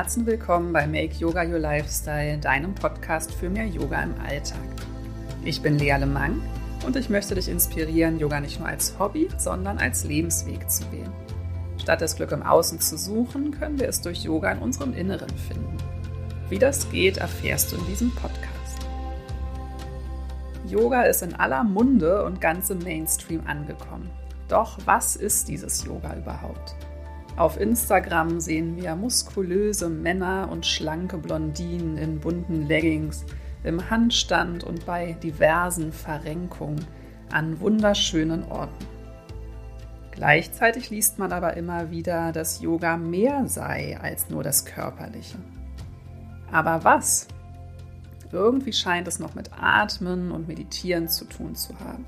Herzen willkommen bei Make Yoga Your Lifestyle, deinem Podcast für mehr Yoga im Alltag. Ich bin Lea Lemang und ich möchte dich inspirieren, Yoga nicht nur als Hobby, sondern als Lebensweg zu wählen. Statt das Glück im Außen zu suchen, können wir es durch Yoga in unserem Inneren finden. Wie das geht, erfährst du in diesem Podcast. Yoga ist in aller Munde und ganz im Mainstream angekommen. Doch was ist dieses Yoga überhaupt? Auf Instagram sehen wir muskulöse Männer und schlanke Blondinen in bunten Leggings, im Handstand und bei diversen Verrenkungen an wunderschönen Orten. Gleichzeitig liest man aber immer wieder, dass Yoga mehr sei als nur das Körperliche. Aber was? Irgendwie scheint es noch mit Atmen und Meditieren zu tun zu haben.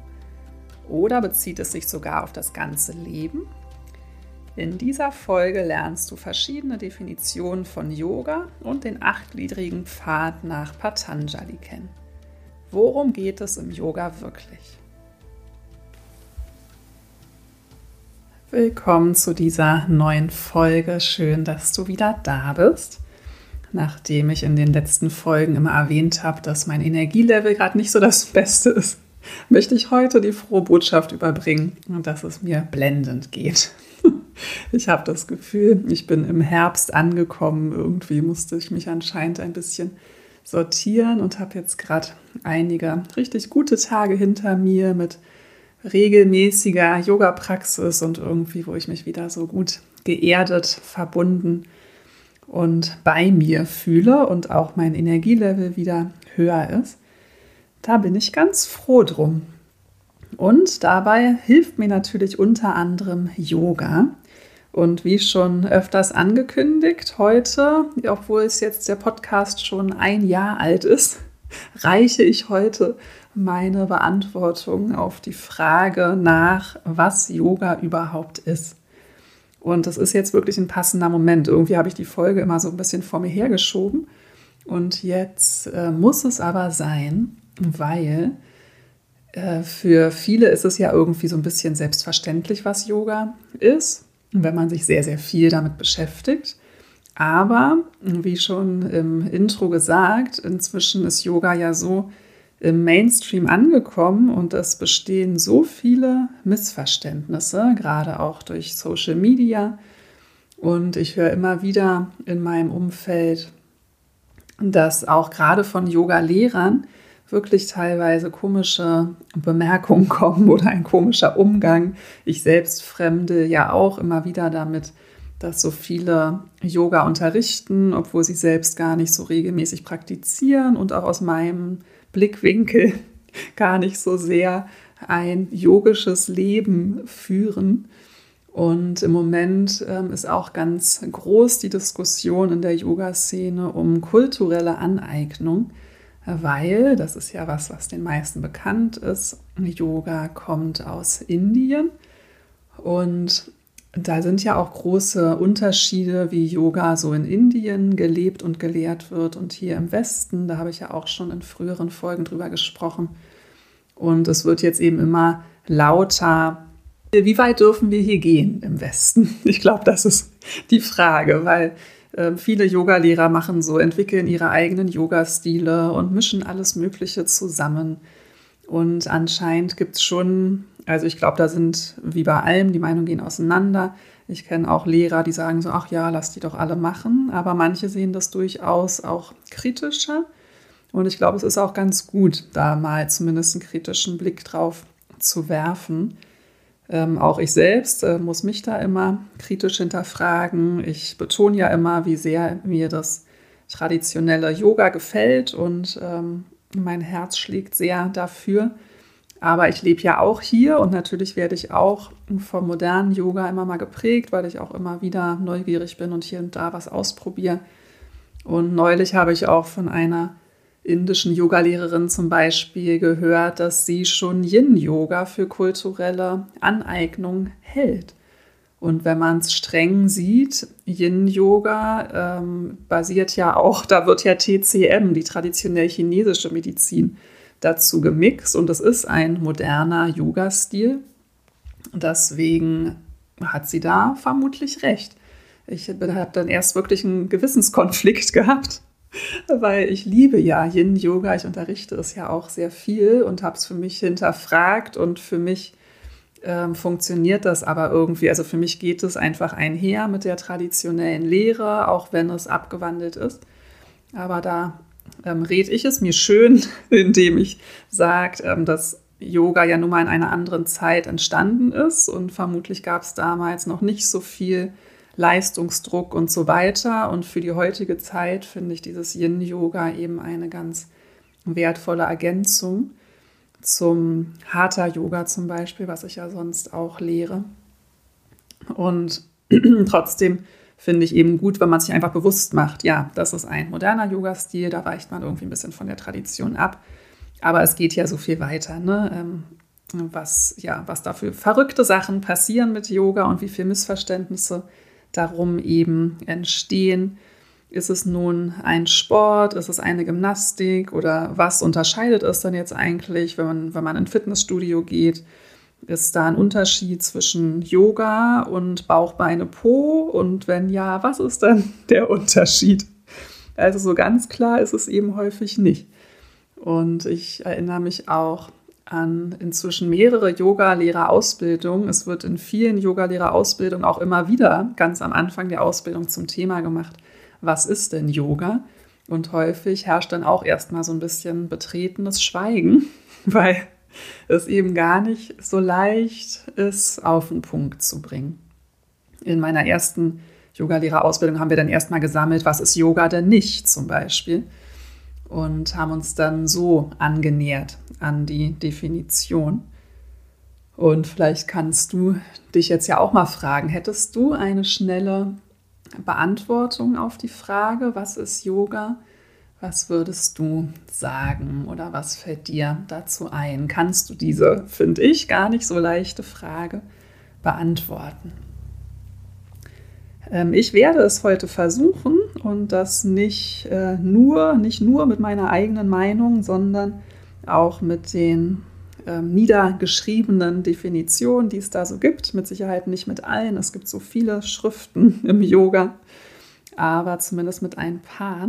Oder bezieht es sich sogar auf das ganze Leben in dieser Folge lernst du verschiedene Definitionen von Yoga und den achtgliedrigen Pfad nach Patanjali kennen. Worum geht es im Yoga wirklich? Willkommen zu dieser neuen Folge. Schön, dass du wieder da bist. Nachdem ich in den letzten Folgen immer erwähnt habe, dass mein Energielevel gerade nicht so das Beste ist, möchte ich heute die frohe Botschaft überbringen, dass es mir blendend geht. Ich habe das Gefühl, ich bin im Herbst angekommen. Irgendwie musste ich mich anscheinend ein bisschen sortieren und habe jetzt gerade einige richtig gute Tage hinter mir mit regelmäßiger Yoga-Praxis und irgendwie, wo ich mich wieder so gut geerdet, verbunden und bei mir fühle und auch mein Energielevel wieder höher ist. Da bin ich ganz froh drum. Und dabei hilft mir natürlich unter anderem Yoga. Und wie schon öfters angekündigt, heute, obwohl es jetzt der Podcast schon ein Jahr alt ist, reiche ich heute meine Beantwortung auf die Frage nach, was Yoga überhaupt ist. Und das ist jetzt wirklich ein passender Moment. Irgendwie habe ich die Folge immer so ein bisschen vor mir hergeschoben. Und jetzt äh, muss es aber sein, weil äh, für viele ist es ja irgendwie so ein bisschen selbstverständlich, was Yoga ist, wenn man sich sehr, sehr viel damit beschäftigt. Aber, wie schon im Intro gesagt, inzwischen ist Yoga ja so im Mainstream angekommen und es bestehen so viele Missverständnisse, gerade auch durch Social Media. Und ich höre immer wieder in meinem Umfeld, dass auch gerade von Yoga-Lehrern wirklich teilweise komische Bemerkungen kommen oder ein komischer Umgang. Ich selbst fremde ja auch immer wieder damit, dass so viele Yoga unterrichten, obwohl sie selbst gar nicht so regelmäßig praktizieren und auch aus meinem Blickwinkel gar nicht so sehr ein yogisches Leben führen. Und im Moment ähm, ist auch ganz groß die Diskussion in der Yoga-Szene um kulturelle Aneignung weil, das ist ja was, was den meisten bekannt ist, Yoga kommt aus Indien und da sind ja auch große Unterschiede, wie Yoga so in Indien gelebt und gelehrt wird und hier im Westen. Da habe ich ja auch schon in früheren Folgen drüber gesprochen. Und es wird jetzt eben immer lauter. Wie weit dürfen wir hier gehen im Westen? Ich glaube, das ist die Frage, weil ähm, viele Yogalehrer machen so, entwickeln ihre eigenen Yoga-Stile und mischen alles Mögliche zusammen. Und anscheinend gibt es schon, also ich glaube, da sind wie bei allem, die Meinungen gehen auseinander. Ich kenne auch Lehrer, die sagen so, ach ja, lass die doch alle machen. Aber manche sehen das durchaus auch kritischer. Und ich glaube, es ist auch ganz gut, da mal zumindest einen kritischen Blick drauf zu werfen. Ähm, auch ich selbst äh, muss mich da immer kritisch hinterfragen. Ich betone ja immer, wie sehr mir das traditionelle Yoga gefällt und ähm, mein Herz schlägt sehr dafür. Aber ich lebe ja auch hier und natürlich werde ich auch vom modernen Yoga immer mal geprägt, weil ich auch immer wieder neugierig bin und hier und da was ausprobiere. Und neulich habe ich auch von einer indischen Yogalehrerin zum Beispiel gehört, dass sie schon Yin-Yoga für kulturelle Aneignung hält. Und wenn man es streng sieht, Yin-Yoga ähm, basiert ja auch, da wird ja TCM, die traditionell chinesische Medizin, dazu gemixt. Und es ist ein moderner Yoga-Stil. Deswegen hat sie da vermutlich recht. Ich habe dann erst wirklich einen Gewissenskonflikt gehabt, weil ich liebe ja Yin-Yoga. Ich unterrichte es ja auch sehr viel und habe es für mich hinterfragt und für mich ähm, funktioniert das aber irgendwie. Also für mich geht es einfach einher mit der traditionellen Lehre, auch wenn es abgewandelt ist. Aber da ähm, rede ich es mir schön, indem ich sage, ähm, dass Yoga ja nun mal in einer anderen Zeit entstanden ist und vermutlich gab es damals noch nicht so viel Leistungsdruck und so weiter. Und für die heutige Zeit finde ich dieses Yin-Yoga eben eine ganz wertvolle Ergänzung zum Hatha-Yoga zum Beispiel, was ich ja sonst auch lehre. Und trotzdem finde ich eben gut, wenn man sich einfach bewusst macht, ja, das ist ein moderner Yoga-Stil, da weicht man irgendwie ein bisschen von der Tradition ab. Aber es geht ja so viel weiter, ne? Ähm, was, ja, was da für verrückte Sachen passieren mit Yoga und wie viele Missverständnisse darum eben entstehen. Ist es nun ein Sport? Ist es eine Gymnastik? Oder was unterscheidet es dann jetzt eigentlich, wenn man, wenn man in ein Fitnessstudio geht? Ist da ein Unterschied zwischen Yoga und Bauch, Beine, Po? Und wenn ja, was ist dann der Unterschied? Also so ganz klar ist es eben häufig nicht. Und ich erinnere mich auch an inzwischen mehrere Yoga-Lehrerausbildungen. Es wird in vielen Yoga-Lehrerausbildungen auch immer wieder ganz am Anfang der Ausbildung zum Thema gemacht, was ist denn Yoga? Und häufig herrscht dann auch erstmal so ein bisschen betretenes Schweigen, weil es eben gar nicht so leicht ist, auf den Punkt zu bringen. In meiner ersten Yogalehrerausbildung haben wir dann erstmal gesammelt, was ist Yoga denn nicht zum Beispiel und haben uns dann so angenähert an die Definition. Und vielleicht kannst du dich jetzt ja auch mal fragen, hättest du eine schnelle Beantwortung auf die Frage, was ist Yoga? Was würdest du sagen oder was fällt dir dazu ein? Kannst du diese, finde ich, gar nicht so leichte Frage beantworten? Ähm, ich werde es heute versuchen und das nicht äh, nur, nicht nur mit meiner eigenen Meinung, sondern auch mit den ähm, niedergeschriebenen Definitionen, die es da so gibt. Mit Sicherheit nicht mit allen. Es gibt so viele Schriften im Yoga, aber zumindest mit ein paar.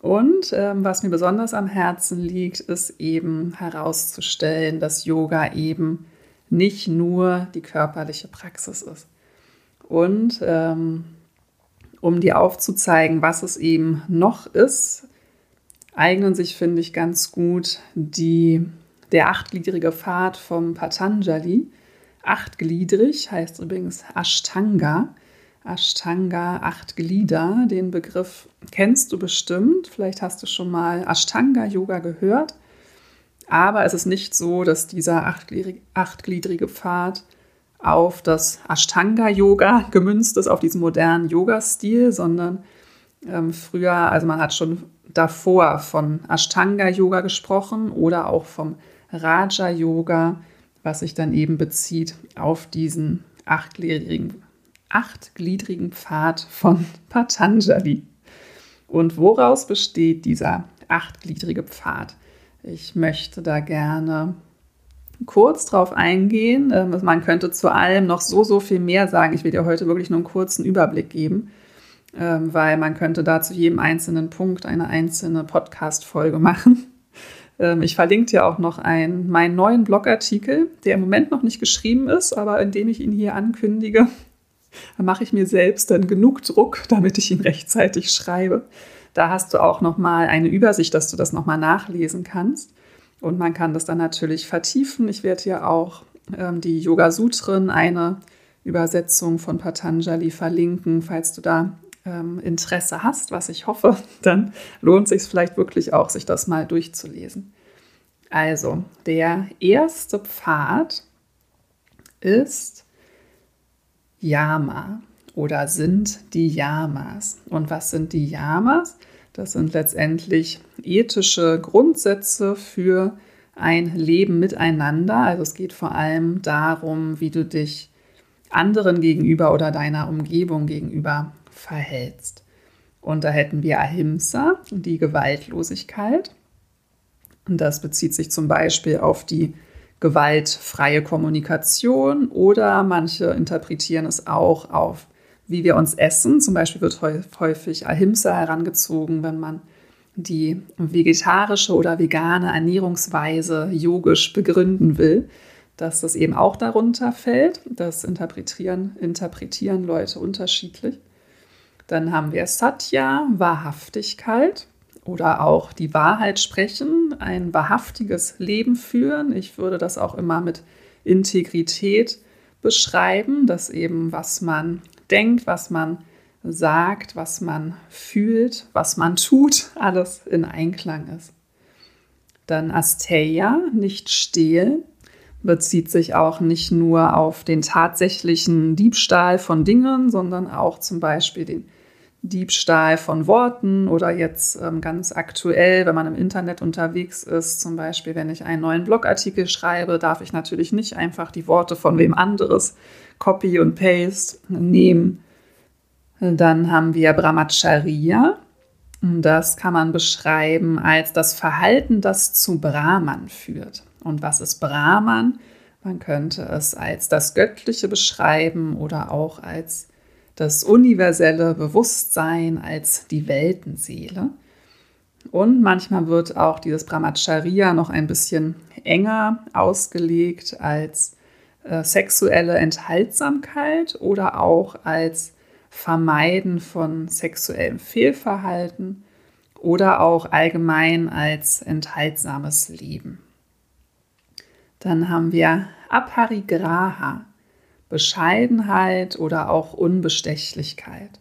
Und ähm, was mir besonders am Herzen liegt, ist eben herauszustellen, dass Yoga eben nicht nur die körperliche Praxis ist. Und ähm, um dir aufzuzeigen, was es eben noch ist, eignen sich, finde ich, ganz gut die, der achtgliedrige Pfad vom Patanjali. Achtgliedrig heißt übrigens Ashtanga. Ashtanga, acht Glieder. Den Begriff kennst du bestimmt. Vielleicht hast du schon mal Ashtanga-Yoga gehört. Aber es ist nicht so, dass dieser achtgliedrige Pfad auf das Ashtanga-Yoga gemünzt ist, auf diesen modernen Yoga-Stil, sondern ähm, früher, also man hat schon davor von Ashtanga-Yoga gesprochen oder auch vom Raja-Yoga, was sich dann eben bezieht auf diesen achtgliedrigen, achtgliedrigen Pfad von Patanjali. Und woraus besteht dieser achtgliedrige Pfad? Ich möchte da gerne kurz drauf eingehen. Ähm, man könnte zu allem noch so, so viel mehr sagen. Ich will dir heute wirklich nur einen kurzen Überblick geben, ähm, weil man könnte da zu jedem einzelnen Punkt eine einzelne Podcast-Folge machen. Ähm, ich verlinke dir auch noch einen, meinen neuen Blogartikel, der im Moment noch nicht geschrieben ist, aber indem ich ihn hier ankündige, mache ich mir selbst dann genug Druck, damit ich ihn rechtzeitig schreibe. Da hast du auch noch mal eine Übersicht, dass du das noch mal nachlesen kannst. Und man kann das dann natürlich vertiefen. Ich werde hier auch ähm, die Yoga Sutren, eine Übersetzung von Patanjali verlinken, falls du da ähm, Interesse hast, was ich hoffe, dann lohnt sich vielleicht wirklich auch, sich das mal durchzulesen. Also, der erste Pfad ist Yama oder sind die Yamas. Und was sind die Yamas? Das sind letztendlich ethische Grundsätze für ein Leben miteinander. Also es geht vor allem darum, wie du dich anderen gegenüber oder deiner Umgebung gegenüber verhältst. Und da hätten wir Ahimsa, die Gewaltlosigkeit. Und das bezieht sich zum Beispiel auf die gewaltfreie Kommunikation oder manche interpretieren es auch auf wie wir uns essen. Zum Beispiel wird häufig Ahimsa herangezogen, wenn man die vegetarische oder vegane Ernährungsweise yogisch begründen will, dass das eben auch darunter fällt. Das interpretieren, interpretieren Leute unterschiedlich. Dann haben wir Satya, Wahrhaftigkeit oder auch die Wahrheit sprechen, ein wahrhaftiges Leben führen. Ich würde das auch immer mit Integrität beschreiben, dass eben was man denkt, was man sagt, was man fühlt, was man tut, alles in Einklang ist. Dann Asteya, nicht stehlen, bezieht sich auch nicht nur auf den tatsächlichen Diebstahl von Dingen, sondern auch zum Beispiel den Diebstahl von Worten oder jetzt ähm, ganz aktuell, wenn man im Internet unterwegs ist, zum Beispiel, wenn ich einen neuen Blogartikel schreibe, darf ich natürlich nicht einfach die Worte von wem anderes Copy und Paste nehmen. Dann haben wir Brahmacharya. Das kann man beschreiben als das Verhalten, das zu Brahman führt. Und was ist Brahman? Man könnte es als das Göttliche beschreiben oder auch als das universelle Bewusstsein als die Weltenseele. Und manchmal wird auch dieses Brahmacharya noch ein bisschen enger ausgelegt als äh, sexuelle Enthaltsamkeit oder auch als Vermeiden von sexuellem Fehlverhalten oder auch allgemein als enthaltsames Leben. Dann haben wir Aparigraha. Bescheidenheit oder auch Unbestechlichkeit.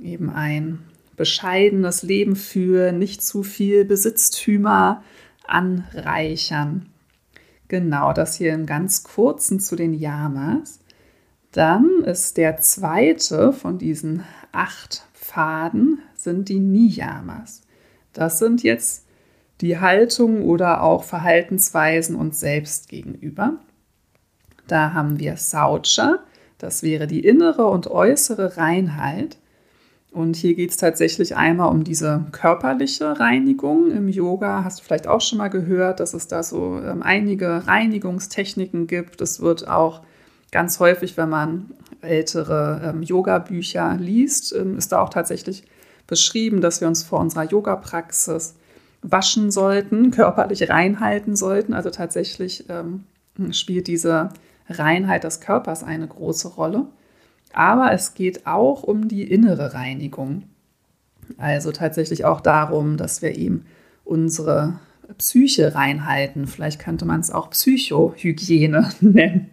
Eben ein bescheidenes Leben für nicht zu viel Besitztümer anreichern. Genau, das hier im ganz kurzen zu den Yamas. Dann ist der zweite von diesen acht Pfaden sind die Niyamas. Das sind jetzt die Haltung oder auch Verhaltensweisen uns selbst gegenüber. Da haben wir Saucha, das wäre die innere und äußere Reinheit. Und hier geht es tatsächlich einmal um diese körperliche Reinigung. Im Yoga hast du vielleicht auch schon mal gehört, dass es da so ähm, einige Reinigungstechniken gibt. Es wird auch ganz häufig, wenn man ältere ähm, Yoga-Bücher liest, ähm, ist da auch tatsächlich beschrieben, dass wir uns vor unserer Yoga-Praxis waschen sollten, körperlich reinhalten sollten. Also tatsächlich ähm, spielt diese Reinheit des Körpers eine große Rolle. Aber es geht auch um die innere Reinigung. Also tatsächlich auch darum, dass wir eben unsere Psyche reinhalten. Vielleicht könnte man es auch Psychohygiene nennen.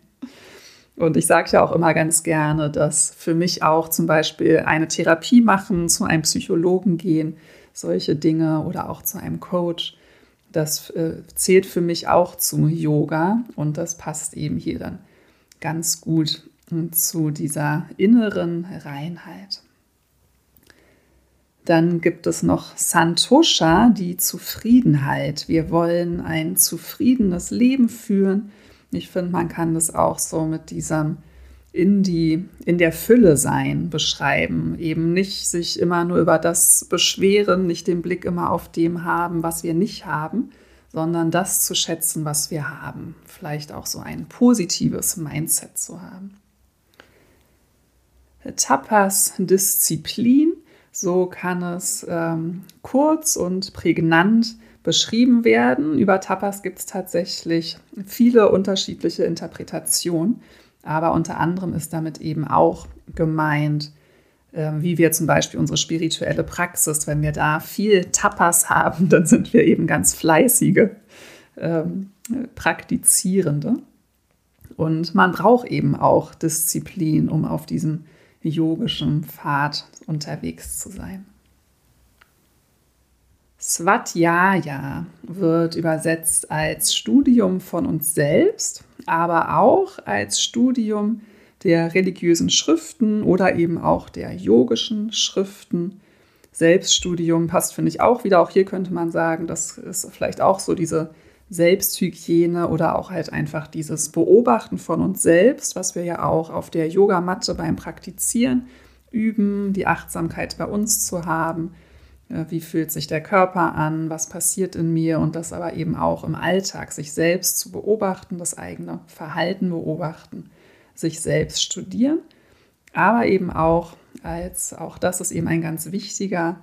Und ich sage ja auch immer ganz gerne, dass für mich auch zum Beispiel eine Therapie machen, zu einem Psychologen gehen, solche Dinge oder auch zu einem Coach das äh, zählt für mich auch zu Yoga und das passt eben hier dann ganz gut zu dieser inneren Reinheit. Dann gibt es noch Santosha, die Zufriedenheit. Wir wollen ein zufriedenes Leben führen. Ich finde, man kann das auch so mit diesem in, die, in der Fülle sein beschreiben. Eben nicht sich immer nur über das beschweren, nicht den Blick immer auf dem haben, was wir nicht haben, sondern das zu schätzen, was wir haben. Vielleicht auch so ein positives Mindset zu haben. Tapas Disziplin, so kann es ähm, kurz und prägnant beschrieben werden. Über Tapas gibt es tatsächlich viele unterschiedliche Interpretationen. Aber unter anderem ist damit eben auch gemeint, ähm, wie wir zum Beispiel unsere spirituelle Praxis, wenn wir da viel Tapas haben, dann sind wir eben ganz fleißige ähm, Praktizierende. Und man braucht eben auch Disziplin, um auf diesem yogischen Pfad unterwegs zu sein. Svatjaya wird übersetzt als Studium von uns selbst, aber auch als Studium der religiösen Schriften oder eben auch der yogischen Schriften. Selbststudium passt, finde ich, auch wieder. Auch hier könnte man sagen, das ist vielleicht auch so diese Selbsthygiene oder auch halt einfach dieses Beobachten von uns selbst, was wir ja auch auf der Yogamatte beim Praktizieren üben, die Achtsamkeit bei uns zu haben wie fühlt sich der Körper an, was passiert in mir und das aber eben auch im Alltag, sich selbst zu beobachten, das eigene Verhalten beobachten, sich selbst studieren. aber eben auch als, auch das ist eben ein ganz wichtiger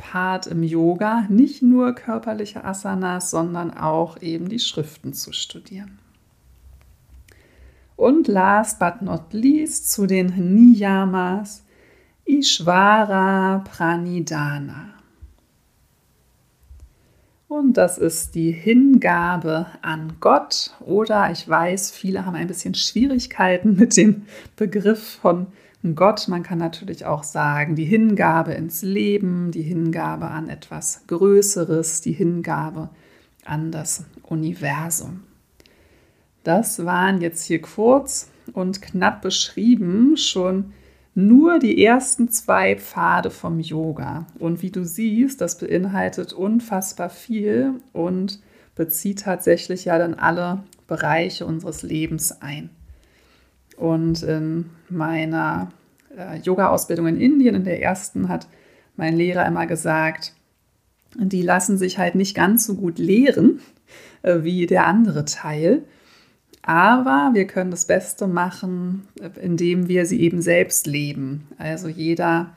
Part im Yoga, nicht nur körperliche Asanas, sondern auch eben die Schriften zu studieren. Und last but not least zu den Niyamas, Ishvara Pranidhana. Und das ist die Hingabe an Gott. Oder ich weiß, viele haben ein bisschen Schwierigkeiten mit dem Begriff von Gott. Man kann natürlich auch sagen, die Hingabe ins Leben, die Hingabe an etwas Größeres, die Hingabe an das Universum. Das waren jetzt hier kurz und knapp beschrieben schon nur die ersten zwei Pfade vom Yoga. Und wie du siehst, das beinhaltet unfassbar viel und bezieht tatsächlich ja dann alle Bereiche unseres Lebens ein. Und in meiner äh, Yoga-Ausbildung in Indien, in der ersten, hat mein Lehrer immer gesagt, die lassen sich halt nicht ganz so gut lehren äh, wie der andere Teil. Aber wir können das Beste machen, indem wir sie eben selbst leben. Also jeder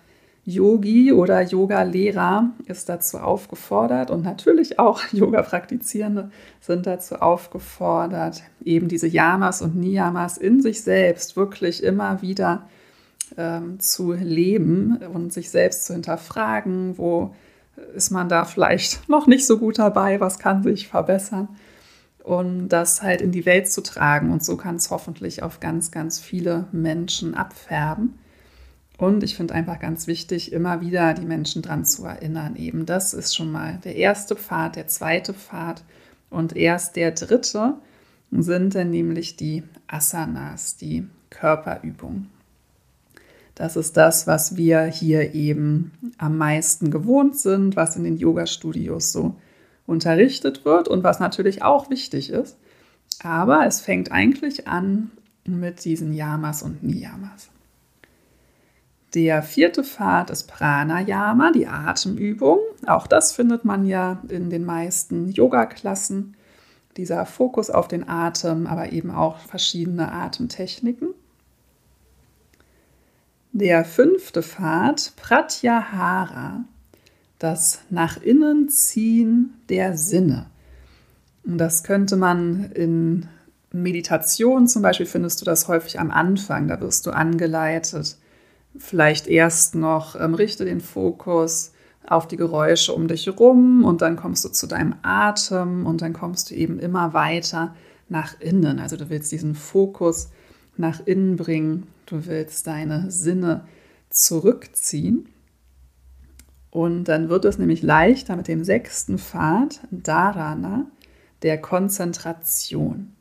Yogi oder Yoga-Lehrer ist dazu aufgefordert und natürlich auch Yoga-Praktizierende sind dazu aufgefordert, eben diese Yamas und Niyamas in sich selbst wirklich immer wieder ähm, zu leben und sich selbst zu hinterfragen, wo ist man da vielleicht noch nicht so gut dabei, was kann sich verbessern und das halt in die Welt zu tragen. Und so kann es hoffentlich auf ganz, ganz viele Menschen abfärben. Und ich finde einfach ganz wichtig, immer wieder die Menschen daran zu erinnern. Eben das ist schon mal der erste Pfad, der zweite Pfad und erst der dritte sind dann nämlich die Asanas, die Körperübungen. Das ist das, was wir hier eben am meisten gewohnt sind, was in den Yoga-Studios so unterrichtet wird und was natürlich auch wichtig ist. Aber es fängt eigentlich an mit diesen Yamas und Niyamas. Der vierte Pfad ist Pranayama, die Atemübung. Auch das findet man ja in den meisten Yoga-Klassen. Dieser Fokus auf den Atem, aber eben auch verschiedene Atemtechniken. Der fünfte Pfad, Pratyahara, das nach innen ziehen der Sinne. Und das könnte man in Meditation zum Beispiel, findest du das häufig am Anfang. Da wirst du angeleitet, vielleicht erst noch ähm, richte den Fokus auf die Geräusche um dich herum und dann kommst du zu deinem Atem und dann kommst du eben immer weiter nach innen. Also du willst diesen Fokus nach innen bringen, du willst deine Sinne zurückziehen. Und dann wird es nämlich leichter mit dem sechsten Pfad, Dharana, der Konzentration.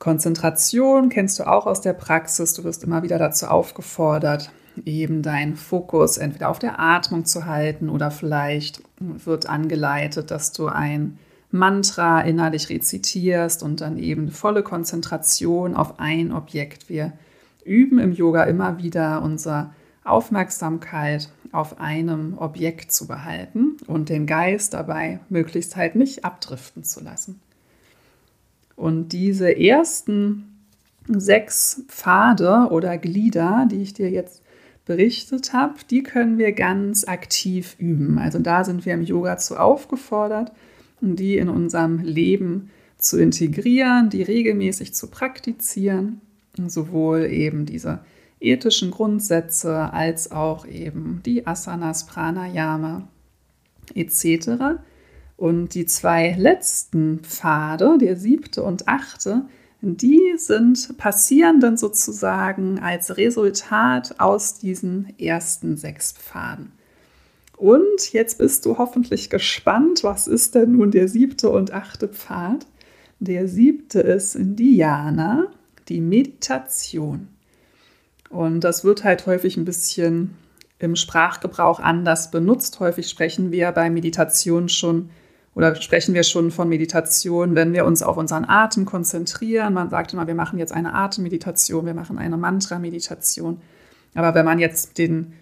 Konzentration kennst du auch aus der Praxis. Du wirst immer wieder dazu aufgefordert, eben deinen Fokus entweder auf der Atmung zu halten oder vielleicht wird angeleitet, dass du ein Mantra innerlich rezitierst und dann eben volle Konzentration auf ein Objekt. Wir üben im Yoga immer wieder unser Aufmerksamkeit auf einem Objekt zu behalten und den Geist dabei möglichst halt nicht abdriften zu lassen. Und diese ersten sechs Pfade oder Glieder, die ich dir jetzt berichtet habe, die können wir ganz aktiv üben. Also da sind wir im Yoga zu aufgefordert, die in unserem Leben zu integrieren, die regelmäßig zu praktizieren, sowohl eben diese ethischen Grundsätze als auch eben die Asanas, Pranayama etc. Und die zwei letzten Pfade, der siebte und achte, die sind passieren dann sozusagen als Resultat aus diesen ersten sechs Pfaden. Und jetzt bist du hoffentlich gespannt, was ist denn nun der siebte und achte Pfad? Der siebte ist Dhyana, die Meditation. Und das wird halt häufig ein bisschen im Sprachgebrauch anders benutzt. Häufig sprechen wir bei Meditation schon oder sprechen wir schon von Meditation, wenn wir uns auf unseren Atem konzentrieren. Man sagt immer, wir machen jetzt eine Atemmeditation, wir machen eine Mantra-Meditation. Aber wenn man jetzt den,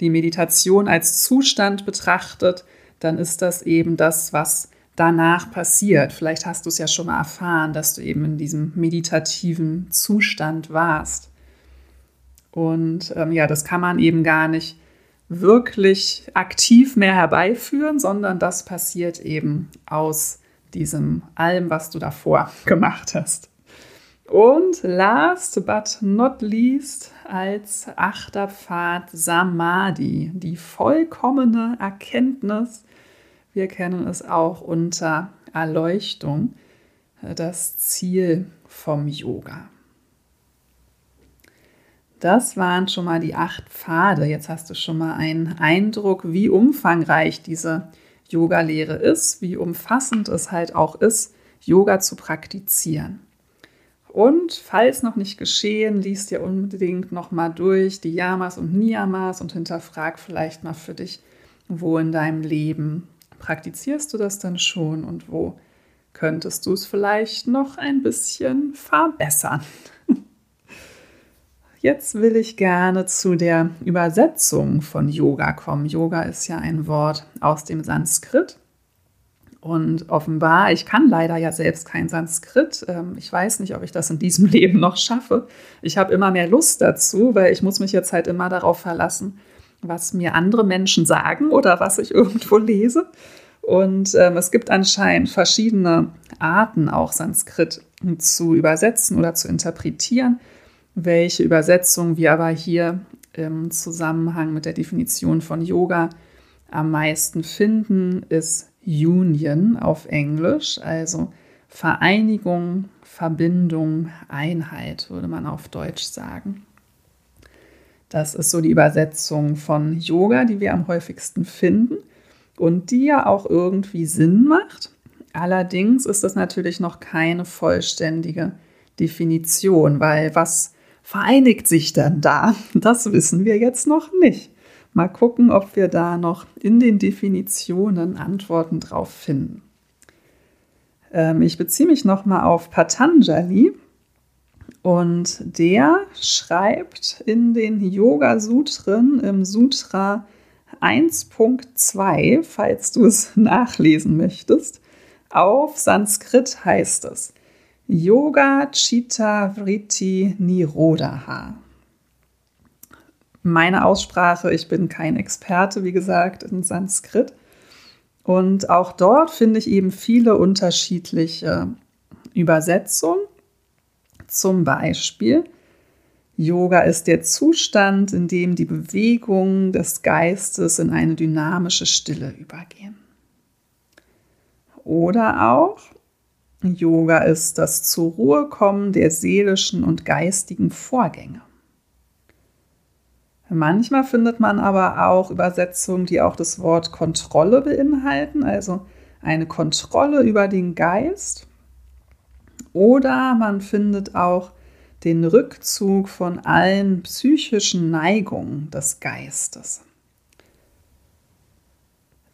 die Meditation als Zustand betrachtet, dann ist das eben das, was danach passiert. Vielleicht hast du es ja schon mal erfahren, dass du eben in diesem meditativen Zustand warst. Und ähm, ja, das kann man eben gar nicht wirklich aktiv mehr herbeiführen, sondern das passiert eben aus diesem allem, was du davor gemacht hast. Und last but not least als achter Pfad Samadhi, die vollkommene Erkenntnis. Wir kennen es auch unter Erleuchtung, das Ziel vom Yoga. Das waren schon mal die acht Pfade. Jetzt hast du schon mal einen Eindruck, wie umfangreich diese Yoga-Lehre ist, wie umfassend es halt auch ist, Yoga zu praktizieren. Und falls noch nicht geschehen, liest dir unbedingt noch mal durch die Yamas und Niyamas und hinterfrag vielleicht mal für dich, wo in deinem Leben praktizierst du das denn schon und wo könntest du es vielleicht noch ein bisschen verbessern. Jetzt will ich gerne zu der Übersetzung von Yoga kommen. Yoga ist ja ein Wort aus dem Sanskrit und offenbar, ich kann leider ja selbst kein Sanskrit. Ähm, ich weiß nicht, ob ich das in diesem Leben noch schaffe. Ich habe immer mehr Lust dazu, weil ich muss mich jetzt halt immer darauf verlassen, was mir andere Menschen sagen oder was ich irgendwo lese. Und ähm, es gibt anscheinend verschiedene Arten, auch Sanskrit zu übersetzen oder zu interpretieren. Welche Übersetzung wir aber hier im Zusammenhang mit der Definition von Yoga am meisten finden, ist Union auf Englisch, also Vereinigung, Verbindung, Einheit, würde man auf Deutsch sagen. Das ist so die Übersetzung von Yoga, die wir am häufigsten finden und die ja auch irgendwie Sinn macht. Allerdings ist das natürlich noch keine vollständige Definition, weil was vereinigt sich dann da? Das wissen wir jetzt noch nicht. Mal gucken, ob wir da noch in den Definitionen Antworten drauf finden. Ähm, ich beziehe mich nochmal auf Patanjali und der schreibt in den Yoga Sutren im Sutra 1.2, falls du es nachlesen möchtest, auf Sanskrit heißt es Yoga Chitta Vritti Nirodha meine Aussprache. Ich bin kein Experte, wie gesagt, in Sanskrit. Und auch dort finde ich eben viele unterschiedliche Übersetzungen. Zum Beispiel, Yoga ist der Zustand, in dem die Bewegungen des Geistes in eine dynamische Stille übergehen. Oder auch, Yoga ist das zur Ruhe kommen der seelischen und geistigen Vorgänge. Manchmal findet man aber auch Übersetzungen, die auch das Wort Kontrolle beinhalten, also eine Kontrolle über den Geist. Oder man findet auch den Rückzug von allen psychischen Neigungen des Geistes.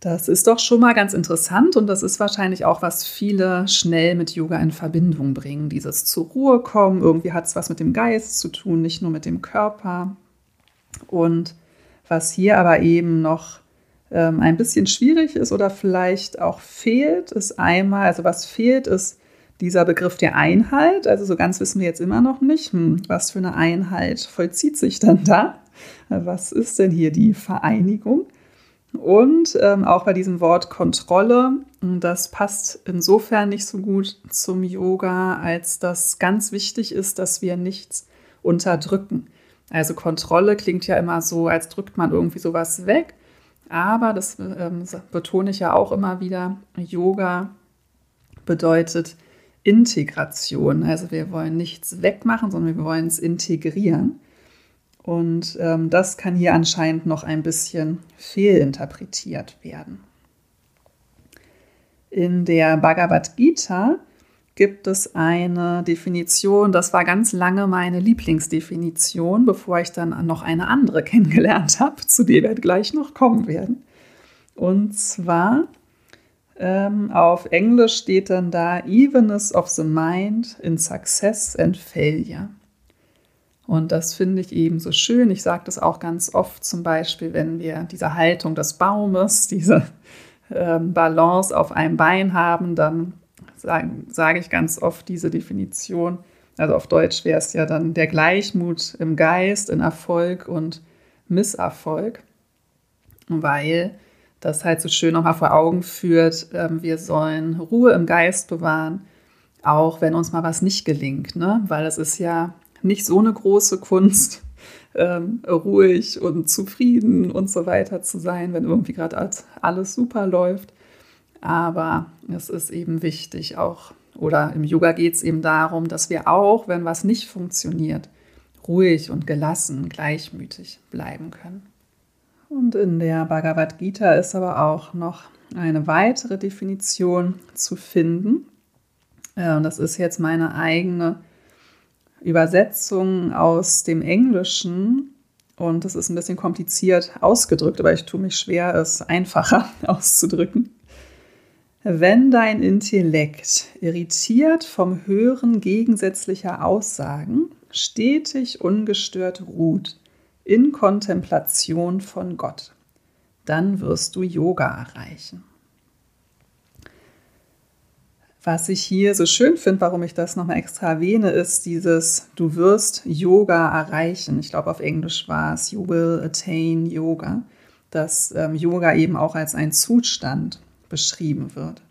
Das ist doch schon mal ganz interessant und das ist wahrscheinlich auch, was viele schnell mit Yoga in Verbindung bringen. Dieses zur Ruhe kommen, irgendwie hat es was mit dem Geist zu tun, nicht nur mit dem Körper. Und was hier aber eben noch ähm, ein bisschen schwierig ist oder vielleicht auch fehlt, ist einmal, also was fehlt, ist dieser Begriff der Einheit. Also so ganz wissen wir jetzt immer noch nicht, hm, was für eine Einheit vollzieht sich dann da. Was ist denn hier die Vereinigung? Und ähm, auch bei diesem Wort Kontrolle, das passt insofern nicht so gut zum Yoga, als das ganz wichtig ist, dass wir nichts unterdrücken. Also Kontrolle klingt ja immer so, als drückt man irgendwie sowas weg. Aber das ähm, betone ich ja auch immer wieder. Yoga bedeutet Integration. Also wir wollen nichts wegmachen, sondern wir wollen es integrieren. Und ähm, das kann hier anscheinend noch ein bisschen fehlinterpretiert werden. In der Bhagavad Gita gibt es eine Definition, das war ganz lange meine Lieblingsdefinition, bevor ich dann noch eine andere kennengelernt habe, zu der wir gleich noch kommen werden. Und zwar ähm, auf Englisch steht dann da Evenness of the Mind in Success and Failure. Und das finde ich eben so schön. Ich sage das auch ganz oft, zum Beispiel, wenn wir diese Haltung des Baumes, diese ähm, Balance auf einem Bein haben, dann sage sag ich ganz oft diese Definition. Also auf Deutsch wäre es ja dann der Gleichmut im Geist, in Erfolg und Misserfolg, weil das halt so schön nochmal vor Augen führt, ähm, wir sollen Ruhe im Geist bewahren, auch wenn uns mal was nicht gelingt, ne? weil es ist ja nicht so eine große Kunst, ähm, ruhig und zufrieden und so weiter zu sein, wenn irgendwie gerade alles super läuft. Aber es ist eben wichtig, auch, oder im Yoga geht es eben darum, dass wir auch, wenn was nicht funktioniert, ruhig und gelassen, gleichmütig bleiben können. Und in der Bhagavad Gita ist aber auch noch eine weitere Definition zu finden. Äh, und das ist jetzt meine eigene Übersetzung aus dem Englischen. Und das ist ein bisschen kompliziert ausgedrückt, aber ich tue mich schwer, es einfacher auszudrücken. Wenn dein Intellekt irritiert vom Hören gegensätzlicher Aussagen stetig ungestört ruht in Kontemplation von Gott, dann wirst du Yoga erreichen. Was ich hier so schön finde, warum ich das nochmal extra erwähne, ist dieses, du wirst Yoga erreichen. Ich glaube, auf Englisch war es, you will attain Yoga, dass ähm, Yoga eben auch als ein Zustand beschrieben wird.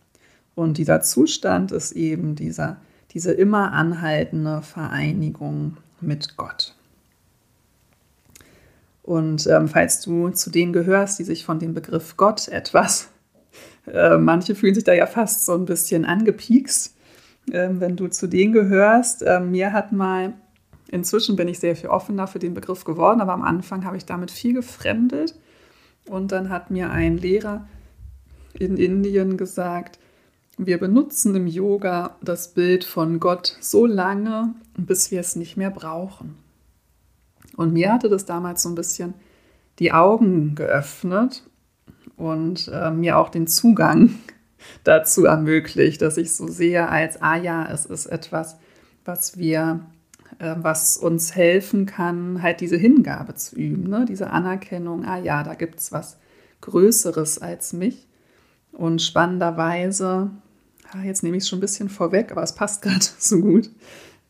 Und dieser Zustand ist eben dieser, diese immer anhaltende Vereinigung mit Gott. Und ähm, falls du zu denen gehörst, die sich von dem Begriff Gott etwas äh, manche fühlen sich da ja fast so ein bisschen angepiekst, äh, wenn du zu denen gehörst. Äh, mir hat mal, inzwischen bin ich sehr viel offener für den Begriff geworden, aber am Anfang habe ich damit viel gefremdet. Und dann hat mir ein Lehrer in Indien gesagt, wir benutzen im Yoga das Bild von Gott so lange, bis wir es nicht mehr brauchen. Und mir hatte das damals so ein bisschen die Augen geöffnet und äh, mir auch den Zugang dazu ermöglicht, dass ich so sehe als, ah ja, es ist etwas, was wir, äh, was uns helfen kann, halt diese Hingabe zu üben, ne? diese Anerkennung, ah ja, da gibt es was Größeres als mich. Und spannenderweise, ah, jetzt nehme ich es schon ein bisschen vorweg, aber es passt gerade so gut,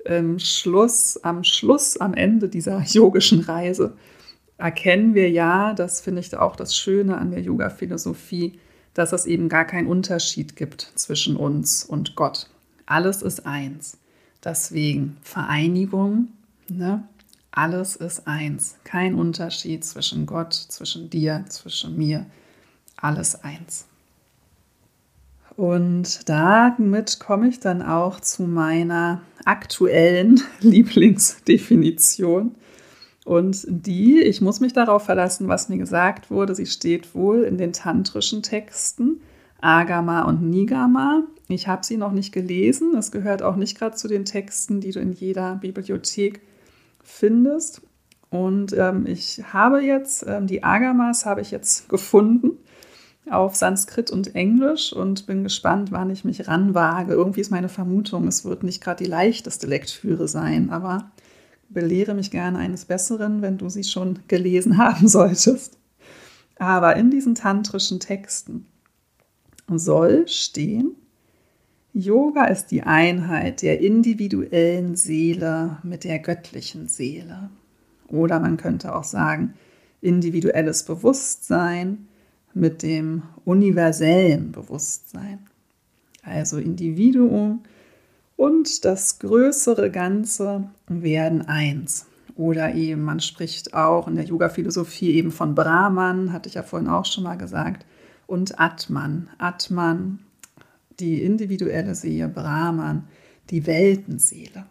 ähm, Schluss, am Schluss, am Ende dieser yogischen Reise erkennen wir ja, das finde ich auch das Schöne an der Yoga-Philosophie, dass es eben gar keinen Unterschied gibt zwischen uns und Gott. Alles ist eins. Deswegen Vereinigung, ne? alles ist eins. Kein Unterschied zwischen Gott, zwischen dir, zwischen mir. Alles eins. Und damit komme ich dann auch zu meiner aktuellen Lieblingsdefinition und die, ich muss mich darauf verlassen, was mir gesagt wurde, sie steht wohl in den tantrischen Texten, Agama und Nigama. Ich habe sie noch nicht gelesen. Es gehört auch nicht gerade zu den Texten, die du in jeder Bibliothek findest. Und ähm, ich habe jetzt, ähm, die Agamas habe ich jetzt gefunden auf Sanskrit und Englisch und bin gespannt, wann ich mich ranwage. Irgendwie ist meine Vermutung, es wird nicht gerade die leichteste Lektüre sein, aber belehre mich gerne eines Besseren, wenn du sie schon gelesen haben solltest. Aber in diesen tantrischen Texten soll stehen, Yoga ist die Einheit der individuellen Seele mit der göttlichen Seele. Oder man könnte auch sagen, individuelles Bewusstsein mit dem universellen Bewusstsein. Also Individuum und das größere Ganze werden eins. Oder eben, man spricht auch in der Yoga-Philosophie eben von Brahman, hatte ich ja vorhin auch schon mal gesagt, und Atman. Atman, die individuelle Seele, Brahman, die Weltenseele.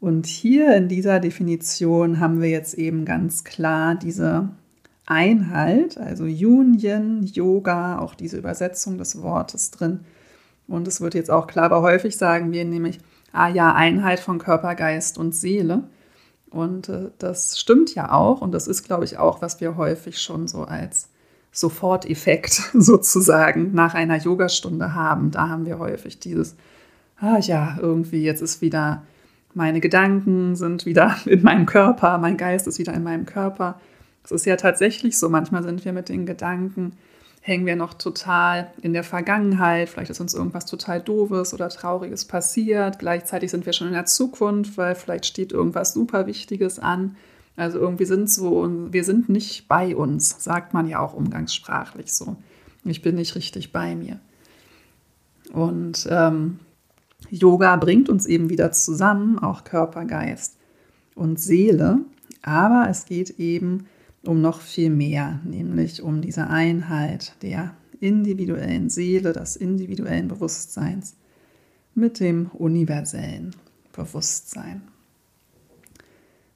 Und hier in dieser Definition haben wir jetzt eben ganz klar diese Einheit, also Union, Yoga, auch diese Übersetzung des Wortes drin und es wird jetzt auch klar, aber häufig sagen wir nämlich, ah ja, Einheit von Körper, Geist und Seele. Und äh, das stimmt ja auch. Und das ist, glaube ich, auch, was wir häufig schon so als Soforteffekt sozusagen nach einer Yogastunde haben. Da haben wir häufig dieses, ah ja, irgendwie jetzt ist wieder, meine Gedanken sind wieder in meinem Körper, mein Geist ist wieder in meinem Körper. Es ist ja tatsächlich so, manchmal sind wir mit den Gedanken hängen wir noch total in der Vergangenheit. Vielleicht ist uns irgendwas total Doofes oder Trauriges passiert. Gleichzeitig sind wir schon in der Zukunft, weil vielleicht steht irgendwas super Wichtiges an. Also irgendwie sind so, wir sind nicht bei uns, sagt man ja auch umgangssprachlich so. Ich bin nicht richtig bei mir. Und ähm, Yoga bringt uns eben wieder zusammen, auch Körper, Geist und Seele. Aber es geht eben um noch viel mehr, nämlich um diese Einheit der individuellen Seele, des individuellen Bewusstseins mit dem universellen Bewusstsein.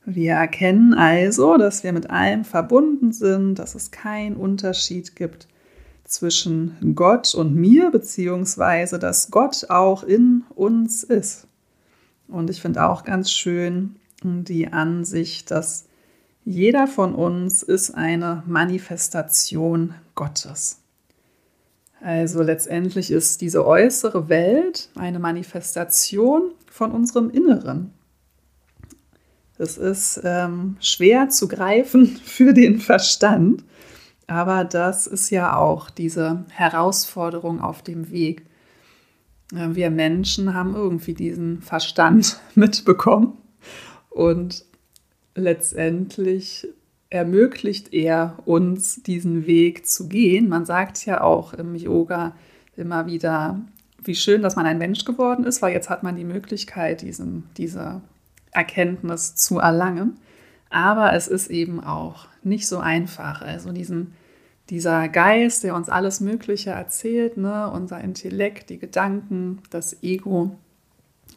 Wir erkennen also, dass wir mit allem verbunden sind, dass es keinen Unterschied gibt zwischen Gott und mir, beziehungsweise dass Gott auch in uns ist. Und ich finde auch ganz schön die Ansicht, dass jeder von uns ist eine Manifestation Gottes. Also letztendlich ist diese äußere Welt eine Manifestation von unserem Inneren. Es ist ähm, schwer zu greifen für den Verstand, aber das ist ja auch diese Herausforderung auf dem Weg. Äh, wir Menschen haben irgendwie diesen Verstand mitbekommen und letztendlich ermöglicht er uns diesen Weg zu gehen. Man sagt ja auch im Yoga immer wieder, wie schön, dass man ein Mensch geworden ist, weil jetzt hat man die Möglichkeit, diesen, diese Erkenntnis zu erlangen. Aber es ist eben auch nicht so einfach. Also diesen, dieser Geist, der uns alles Mögliche erzählt, ne, unser Intellekt, die Gedanken, das Ego,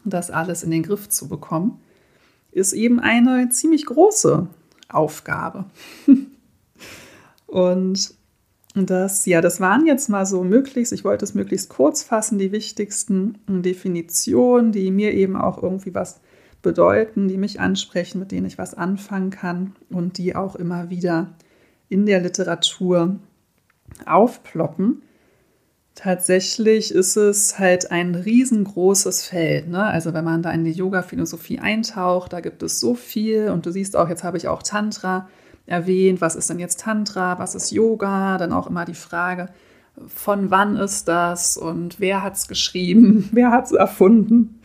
das alles in den Griff zu bekommen ist eben eine ziemlich große Aufgabe. Und das, ja, das waren jetzt mal so möglichst, ich wollte es möglichst kurz fassen, die wichtigsten Definitionen, die mir eben auch irgendwie was bedeuten, die mich ansprechen, mit denen ich was anfangen kann und die auch immer wieder in der Literatur aufploppen. Tatsächlich ist es halt ein riesengroßes Feld. Ne? Also wenn man da in die Yoga-Philosophie eintaucht, da gibt es so viel. Und du siehst auch, jetzt habe ich auch Tantra erwähnt. Was ist denn jetzt Tantra? Was ist Yoga? Dann auch immer die Frage, von wann ist das und wer hat es geschrieben? Wer hat es erfunden?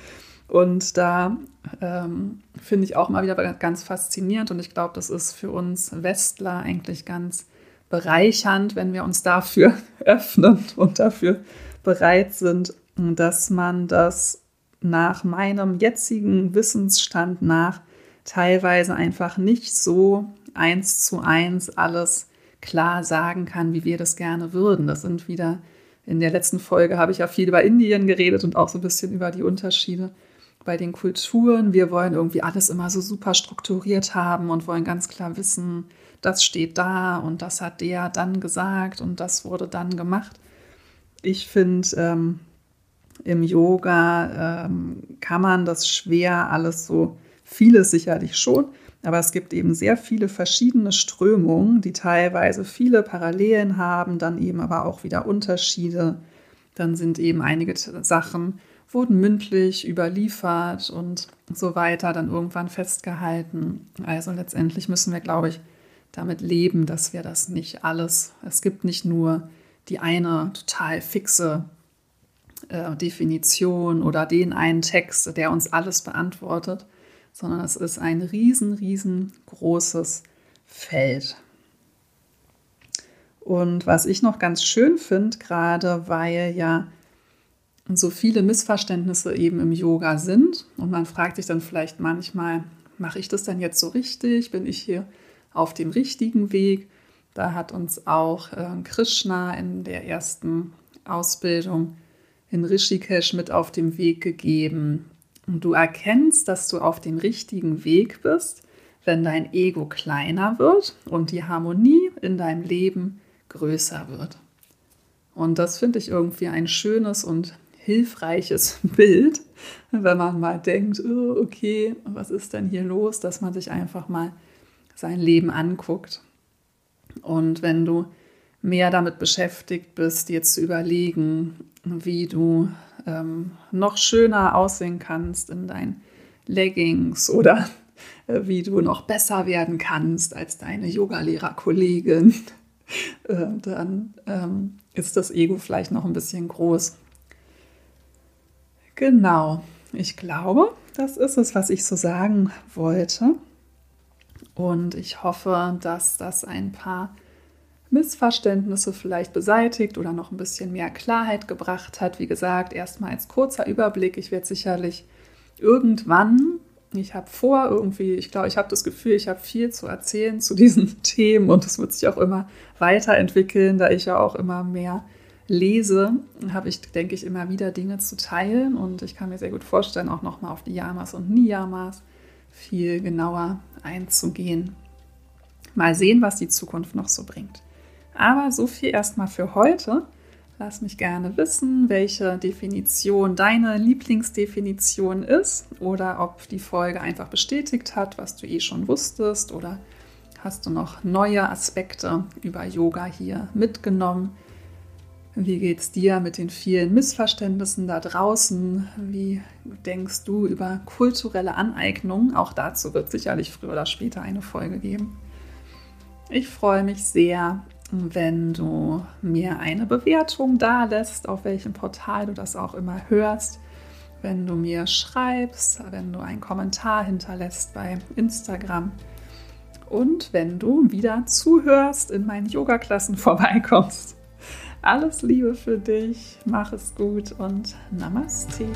Und da ähm, finde ich auch mal wieder ganz faszinierend. Und ich glaube, das ist für uns Westler eigentlich ganz bereichernd, wenn wir uns dafür öffnen und dafür bereit sind, dass man das nach meinem jetzigen Wissensstand nach teilweise einfach nicht so eins zu eins alles klar sagen kann, wie wir das gerne würden. Das sind wieder, in der letzten Folge habe ich ja viel über Indien geredet und auch so ein bisschen über die Unterschiede bei den Kulturen. Wir wollen irgendwie alles immer so super strukturiert haben und wollen ganz klar wissen, das steht da und das hat der dann gesagt und das wurde dann gemacht. Ich finde, ähm, im Yoga ähm, kann man das schwer alles so, vieles sicherlich schon, aber es gibt eben sehr viele verschiedene Strömungen, die teilweise viele Parallelen haben, dann eben aber auch wieder Unterschiede. Dann sind eben einige Sachen, wurden mündlich überliefert und so weiter, dann irgendwann festgehalten. Also letztendlich müssen wir, glaube ich, damit leben, dass wir das nicht alles, es gibt nicht nur die eine total fixe äh, Definition oder den einen Text, der uns alles beantwortet, sondern es ist ein riesen, riesengroßes Feld. Und was ich noch ganz schön finde, gerade weil ja so viele Missverständnisse eben im Yoga sind und man fragt sich dann vielleicht manchmal, mache ich das denn jetzt so richtig? Bin ich hier auf dem richtigen Weg. Da hat uns auch äh, Krishna in der ersten Ausbildung in Rishikesh mit auf dem Weg gegeben. Und du erkennst, dass du auf dem richtigen Weg bist, wenn dein Ego kleiner wird und die Harmonie in deinem Leben größer wird. Und das finde ich irgendwie ein schönes und hilfreiches Bild, wenn man mal denkt, oh, okay, was ist denn hier los, dass man sich einfach mal sein Leben anguckt. Und wenn du mehr damit beschäftigt bist, dir zu überlegen, wie du ähm, noch schöner aussehen kannst in deinen Leggings oder äh, wie du noch besser werden kannst als deine Yogalehrerkollegin äh, dann ähm, ist das Ego vielleicht noch ein bisschen groß. Genau, ich glaube, das ist es, was ich so sagen wollte. Und ich hoffe, dass das ein paar Missverständnisse vielleicht beseitigt oder noch ein bisschen mehr Klarheit gebracht hat. Wie gesagt, erstmal als kurzer Überblick. Ich werde sicherlich irgendwann, ich habe vor irgendwie, ich glaube, ich habe das Gefühl, ich habe viel zu erzählen zu diesen Themen und es wird sich auch immer weiterentwickeln, da ich ja auch immer mehr lese, habe ich, denke ich, immer wieder Dinge zu teilen und ich kann mir sehr gut vorstellen, auch nochmal auf die Yamas und Niyamas viel genauer einzugehen. Mal sehen, was die Zukunft noch so bringt. Aber so viel erstmal für heute. Lass mich gerne wissen, welche Definition deine Lieblingsdefinition ist oder ob die Folge einfach bestätigt hat, was du eh schon wusstest oder hast du noch neue Aspekte über Yoga hier mitgenommen. Wie geht es dir mit den vielen Missverständnissen da draußen? Wie denkst du über kulturelle Aneignung? Auch dazu wird sicherlich früher oder später eine Folge geben. Ich freue mich sehr, wenn du mir eine Bewertung da lässt, auf welchem Portal du das auch immer hörst. Wenn du mir schreibst, wenn du einen Kommentar hinterlässt bei Instagram. Und wenn du wieder zuhörst, in meinen Yoga-Klassen vorbeikommst. Alles Liebe für dich, mach es gut und Namaste.